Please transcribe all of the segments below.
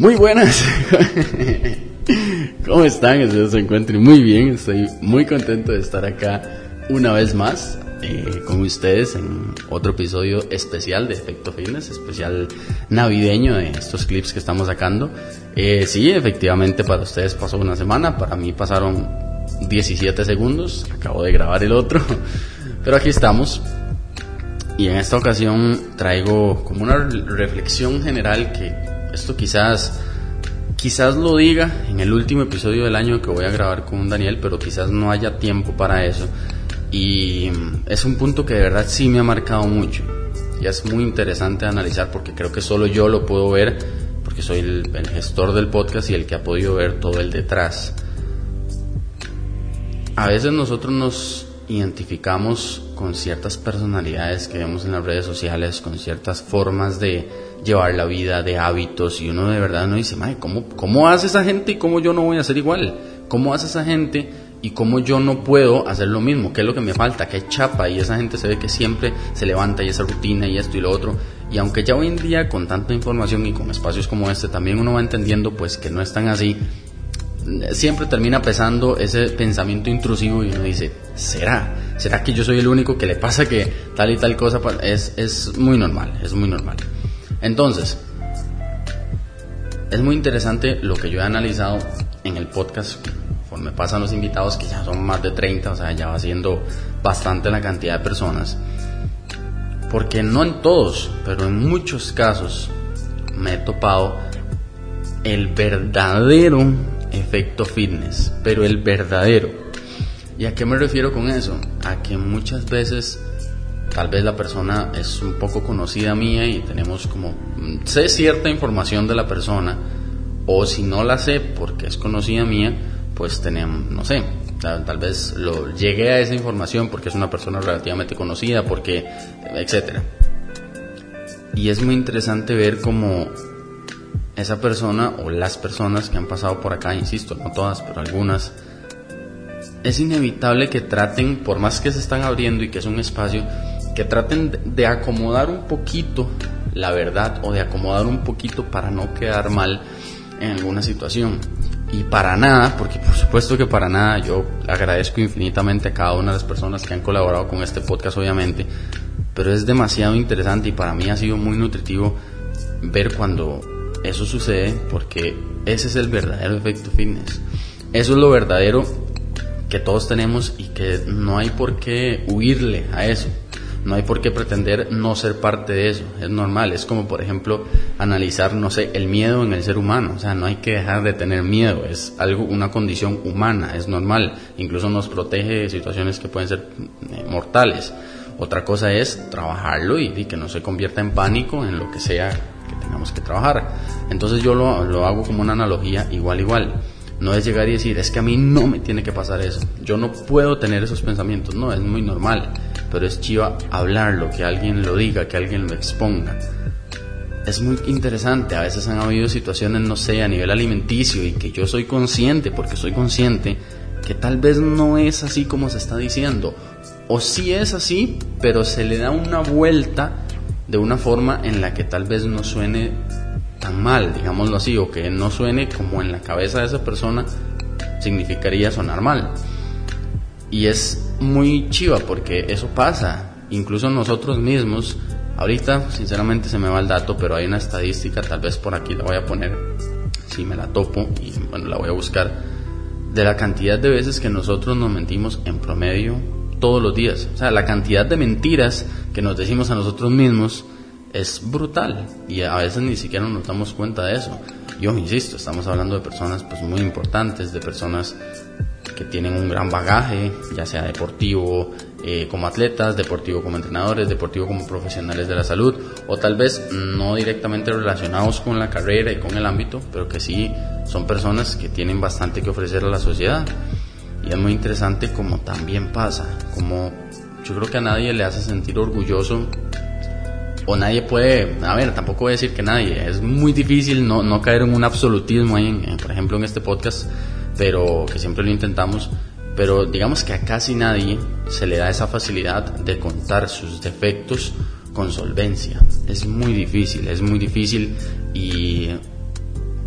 Muy buenas. ¿Cómo están? Espero se encuentren muy bien. Estoy muy contento de estar acá una vez más eh, con ustedes en otro episodio especial de Efecto Fitness, especial navideño de estos clips que estamos sacando. Eh, sí, efectivamente para ustedes pasó una semana, para mí pasaron 17 segundos, acabo de grabar el otro, pero aquí estamos. Y en esta ocasión traigo como una reflexión general que esto quizás quizás lo diga en el último episodio del año que voy a grabar con Daniel, pero quizás no haya tiempo para eso. Y es un punto que de verdad sí me ha marcado mucho. Y es muy interesante analizar porque creo que solo yo lo puedo ver, porque soy el, el gestor del podcast y el que ha podido ver todo el detrás. A veces nosotros nos identificamos con ciertas personalidades que vemos en las redes sociales, con ciertas formas de llevar la vida, de hábitos, y uno de verdad no dice, ¿cómo, ¿cómo hace esa gente y cómo yo no voy a hacer igual? ¿Cómo hace esa gente y cómo yo no puedo hacer lo mismo? ¿Qué es lo que me falta? ¿Qué chapa? Y esa gente se ve que siempre se levanta y esa rutina y esto y lo otro. Y aunque ya hoy en día con tanta información y con espacios como este también uno va entendiendo pues que no es tan así, siempre termina pesando ese pensamiento intrusivo y uno dice, ¿será? ¿Será que yo soy el único que le pasa que tal y tal cosa? Es, es muy normal, es muy normal. Entonces, es muy interesante lo que yo he analizado en el podcast conforme pasan los invitados, que ya son más de 30, o sea, ya va siendo bastante la cantidad de personas. Porque no en todos, pero en muchos casos me he topado el verdadero efecto fitness, pero el verdadero. ¿Y a qué me refiero con eso? A que muchas veces tal vez la persona es un poco conocida mía y tenemos como sé cierta información de la persona o si no la sé porque es conocida mía, pues tenemos, no sé, tal, vez lo llegué a esa información porque es una persona relativamente conocida, porque etcétera. Y es muy interesante ver cómo esa persona o las personas que han pasado por acá, insisto, no todas, pero algunas, es inevitable que traten, por más que se están abriendo y que es un espacio, que traten de acomodar un poquito la verdad o de acomodar un poquito para no quedar mal en alguna situación. Y para nada, porque por supuesto que para nada, yo agradezco infinitamente a cada una de las personas que han colaborado con este podcast, obviamente, pero es demasiado interesante y para mí ha sido muy nutritivo ver cuando eso sucede porque ese es el verdadero efecto fitness. Eso es lo verdadero que todos tenemos y que no hay por qué huirle a eso. No hay por qué pretender no ser parte de eso. Es normal. Es como, por ejemplo, analizar, no sé, el miedo en el ser humano. O sea, no hay que dejar de tener miedo. Es algo, una condición humana. Es normal. Incluso nos protege de situaciones que pueden ser eh, mortales. Otra cosa es trabajarlo y, y que no se convierta en pánico en lo que sea tengamos que trabajar. Entonces yo lo, lo hago como una analogía igual, igual. No es llegar y decir, es que a mí no me tiene que pasar eso. Yo no puedo tener esos pensamientos. No, es muy normal. Pero es chiva hablarlo, que alguien lo diga, que alguien lo exponga. Es muy interesante. A veces han habido situaciones, no sé, a nivel alimenticio y que yo soy consciente, porque soy consciente, que tal vez no es así como se está diciendo. O sí es así, pero se le da una vuelta de una forma en la que tal vez no suene tan mal, digámoslo así, o que no suene como en la cabeza de esa persona significaría sonar mal. Y es muy chiva porque eso pasa, incluso nosotros mismos, ahorita sinceramente se me va el dato, pero hay una estadística, tal vez por aquí la voy a poner, si me la topo, y bueno, la voy a buscar, de la cantidad de veces que nosotros nos mentimos en promedio todos los días. O sea, la cantidad de mentiras que nos decimos a nosotros mismos es brutal y a veces ni siquiera nos damos cuenta de eso. Yo insisto, estamos hablando de personas pues muy importantes, de personas que tienen un gran bagaje, ya sea deportivo eh, como atletas, deportivo como entrenadores, deportivo como profesionales de la salud, o tal vez no directamente relacionados con la carrera y con el ámbito, pero que sí son personas que tienen bastante que ofrecer a la sociedad. Y es muy interesante como también pasa, como yo creo que a nadie le hace sentir orgulloso o nadie puede, a ver, tampoco voy a decir que nadie, es muy difícil no, no caer en un absolutismo ahí, por ejemplo en este podcast, pero que siempre lo intentamos, pero digamos que a casi nadie se le da esa facilidad de contar sus defectos con solvencia. Es muy difícil, es muy difícil y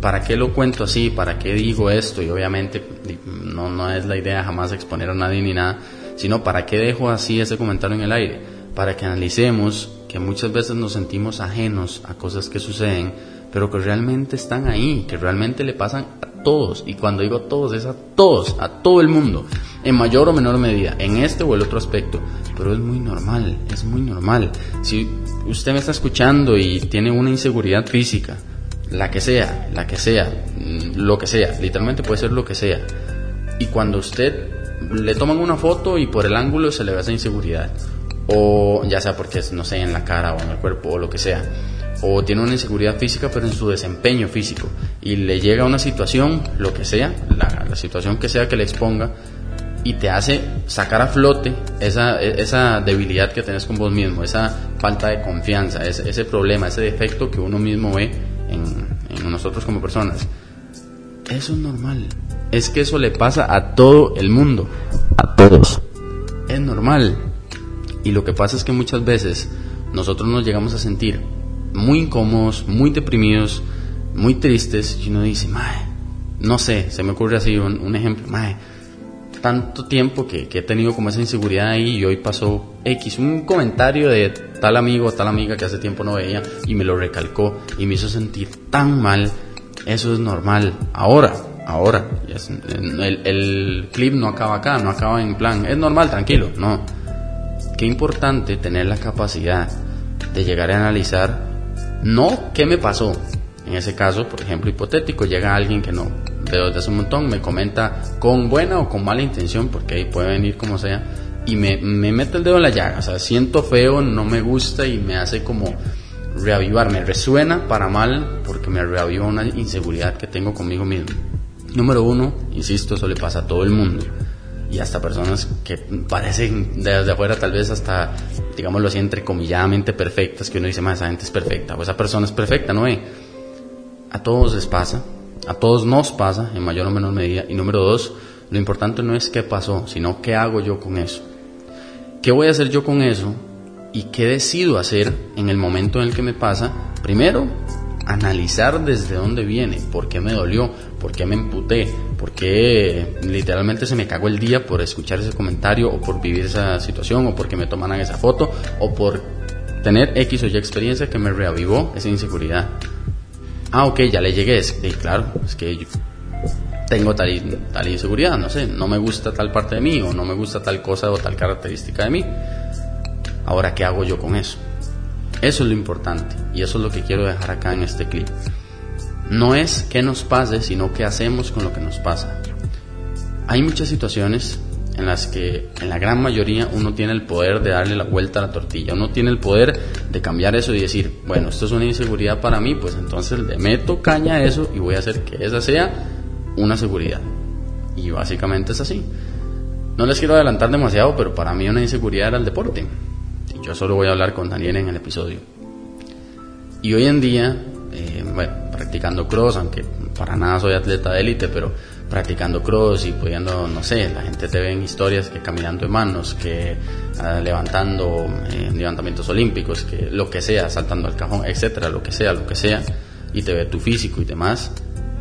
¿para qué lo cuento así? ¿Para qué digo esto? Y obviamente no, no es la idea jamás exponer a nadie ni nada, sino ¿para qué dejo así ese comentario en el aire? Para que analicemos que muchas veces nos sentimos ajenos a cosas que suceden, pero que realmente están ahí, que realmente le pasan a todos. Y cuando digo todos, es a todos, a todo el mundo, en mayor o menor medida, en este o el otro aspecto. Pero es muy normal, es muy normal. Si usted me está escuchando y tiene una inseguridad física, la que sea, la que sea, mm, lo que sea, literalmente puede ser lo que sea. Y cuando usted le toman una foto y por el ángulo se le ve esa inseguridad, o ya sea porque es, no sé, en la cara o en el cuerpo o lo que sea, o tiene una inseguridad física pero en su desempeño físico, y le llega una situación, lo que sea, la, situación que sea que le exponga, y te hace sacar a flote esa, esa debilidad que tenés con vos mismo, esa falta de confianza, ese, ese problema, ese defecto que uno mismo ve en, nosotros como personas. Eso es normal. Es que eso le pasa a todo el mundo. A todos. Es normal. Y lo que pasa es que muchas veces nosotros nos llegamos a sentir muy incómodos, muy deprimidos, muy tristes. Y uno dice, no sé, se me ocurre así un, ejemplo, tanto tiempo que, que, he tenido como esa inseguridad ahí y hoy pasó X, un comentario de tal amigo o tal amiga que hace tiempo no veía y me lo recalcó y me hizo sentir tan mal, eso es normal. Ahora, ahora, el, el clip no acaba acá, no acaba en plan, es normal, tranquilo, no. Qué importante tener la capacidad de llegar a analizar no qué me pasó, en ese caso, por ejemplo, hipotético, llega alguien que no veo desde hace un montón, me comenta con buena o con mala intención, porque ahí puede venir como sea, y me, me mete el dedo en la llaga, o sea, siento feo, no me gusta y me hace como reavivar, me resuena para mal porque me reaviva una inseguridad que tengo conmigo mismo. Número uno, insisto, eso le pasa a todo el mundo y hasta personas que parecen desde afuera tal vez hasta, digámoslo así, entrecomilladamente perfectas, que uno dice, más esa gente es perfecta, o esa persona es perfecta, ¿no? Eh? A todos les pasa, a todos nos pasa en mayor o menor medida. Y número dos, lo importante no es qué pasó, sino qué hago yo con eso. ¿Qué voy a hacer yo con eso? ¿Y qué decido hacer en el momento en el que me pasa? Primero, analizar desde dónde viene, por qué me dolió, por qué me emputé, por qué literalmente se me cagó el día por escuchar ese comentario o por vivir esa situación o porque me tomaran esa foto o por tener X o Y experiencia que me reavivó esa inseguridad ah, ok, ya le llegué, es, claro, es que yo tengo tal, tal inseguridad, no sé, no me gusta tal parte de mí o no me gusta tal cosa o tal característica de mí. Ahora, ¿qué hago yo con eso? Eso es lo importante y eso es lo que quiero dejar acá en este clip. No es qué nos pase, sino qué hacemos con lo que nos pasa. Hay muchas situaciones en las que en la gran mayoría uno tiene el poder de darle la vuelta a la tortilla, uno tiene el poder de cambiar eso y decir, bueno, esto es una inseguridad para mí, pues entonces le meto caña a eso y voy a hacer que esa sea una seguridad. Y básicamente es así. No les quiero adelantar demasiado, pero para mí una inseguridad era el deporte. Y yo solo voy a hablar con Daniel en el episodio. Y hoy en día, practicando cross, aunque para nada soy atleta de élite, pero practicando cross y pudiendo, no sé, la gente te ve en historias que caminando en manos, que ah, levantando eh, levantamientos olímpicos, que lo que sea, saltando al cajón, etcétera, lo que sea, lo que sea, y te ve tu físico y demás,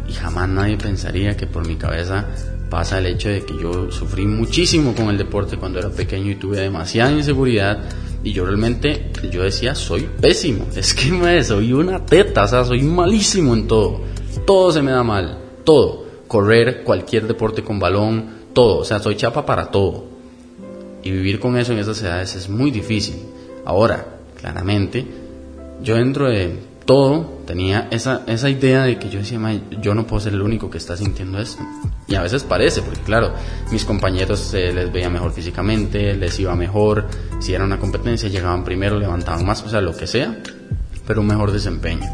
y jamás nadie pensaría que por mi cabeza pasa el hecho de que yo sufrí muchísimo con el deporte cuando era pequeño y tuve demasiada inseguridad y yo realmente yo decía soy pésimo es que soy una teta o sea soy malísimo en todo todo se me da mal todo correr, cualquier deporte con balón, todo. O sea, soy chapa para todo. Y vivir con eso en esas edades es muy difícil. Ahora, claramente, yo dentro de todo tenía esa, esa idea de que yo decía, yo no puedo ser el único que está sintiendo esto. Y a veces parece, porque claro, mis compañeros se les veía mejor físicamente, les iba mejor, si era una competencia llegaban primero, levantaban más, o sea, lo que sea, pero un mejor desempeño.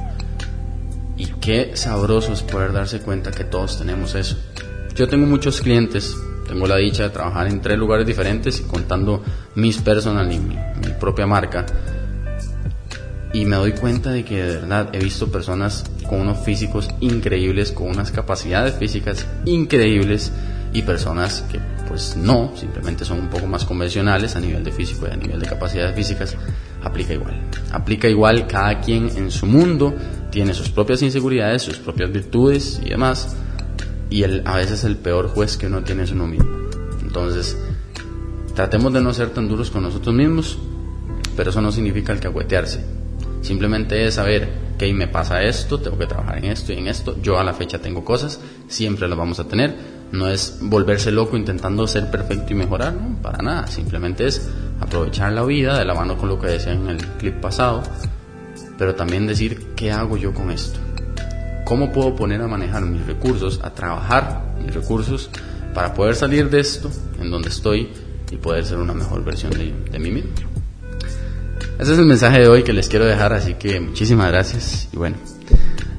Y qué sabroso es poder darse cuenta que todos tenemos eso. Yo tengo muchos clientes, tengo la dicha de trabajar en tres lugares diferentes y contando mis personal y mi, propia marca. Y me doy cuenta de que de verdad he visto personas con unos físicos increíbles, con unas capacidades físicas increíbles y personas que pues no, simplemente son un poco más convencionales a nivel de físico y a nivel de capacidades físicas, aplica igual. Aplica igual cada quien en su mundo, tiene sus propias inseguridades, sus propias virtudes y demás, y el, a veces el peor juez que uno tiene es uno mismo. Entonces, tratemos de no ser tan duros con nosotros mismos, pero eso no significa el caguetearse. Simplemente es saber que me pasa esto, tengo que trabajar en esto y en esto. Yo a la fecha tengo cosas, siempre las vamos a tener. No es volverse loco intentando ser perfecto y mejorar, no, para nada. Simplemente es aprovechar la vida de la mano con lo que decía en el clip pasado, pero también decir qué hago yo con esto. ¿Cómo puedo poner a manejar mis recursos, a trabajar mis recursos para poder salir de esto en donde estoy y poder ser una mejor versión de, de mí mismo? Ese es el mensaje de hoy que les quiero dejar, así que muchísimas gracias y bueno,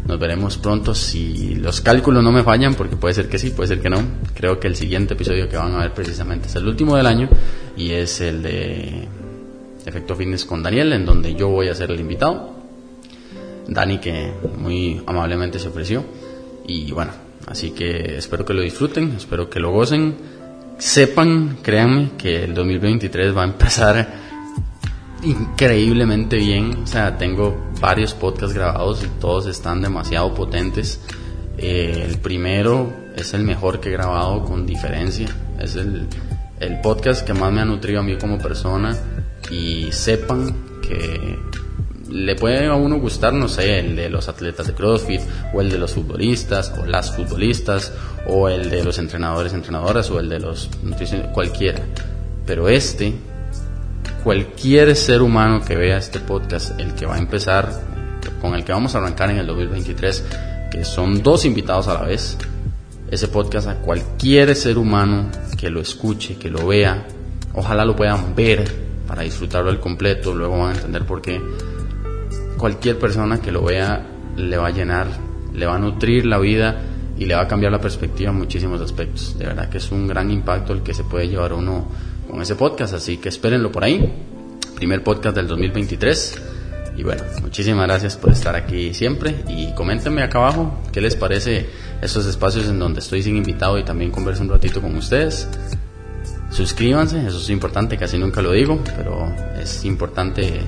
nos veremos pronto si los cálculos no me fallan, porque puede ser que sí, puede ser que no. Creo que el siguiente episodio que van a ver precisamente es el último del año y es el de Efecto Fitness con Daniel, en donde yo voy a ser el invitado. Dani que muy amablemente se ofreció. Y bueno, así que espero que lo disfruten, espero que lo gocen. Sepan, créanme, que el 2023 va a empezar increíblemente bien. O sea, tengo varios podcasts grabados y todos están demasiado potentes. Eh, el primero es el mejor que he grabado con diferencia. Es el, el podcast que más me ha nutrido a mí como persona. Y sepan que le puede a uno gustar, no sé, el de los atletas de CrossFit, o el de los futbolistas, o las futbolistas, o el de los entrenadores, entrenadoras, o el de los cualquiera. Pero este, cualquier ser humano que vea este podcast, el que va a empezar, con el que vamos a arrancar en el 2023, que son dos invitados a la vez, ese podcast a cualquier ser humano que lo escuche, que lo vea, ojalá lo puedan ver para disfrutarlo al completo, luego van a entender por qué cualquier persona que lo vea le va a llenar, le va a nutrir la vida y le va a cambiar la perspectiva en muchísimos aspectos. De verdad que es un gran impacto el que se puede llevar uno con ese podcast, así que espérenlo por ahí. Primer podcast del 2023. Y bueno, muchísimas gracias por estar aquí siempre y coméntenme acá abajo qué les parece estos espacios en donde estoy sin invitado y también converso un ratito con ustedes. Suscríbanse, eso es importante, casi nunca lo digo, pero es importante eh,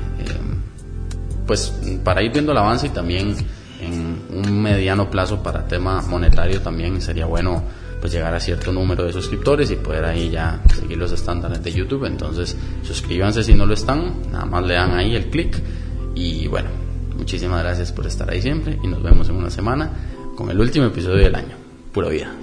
pues para ir viendo el avance y también en un mediano plazo para tema monetario también sería bueno pues llegar a cierto número de suscriptores y poder ahí ya seguir los estándares de YouTube. Entonces suscríbanse si no lo están, nada más le dan ahí el clic y bueno, muchísimas gracias por estar ahí siempre y nos vemos en una semana con el último episodio del año. Pura vida.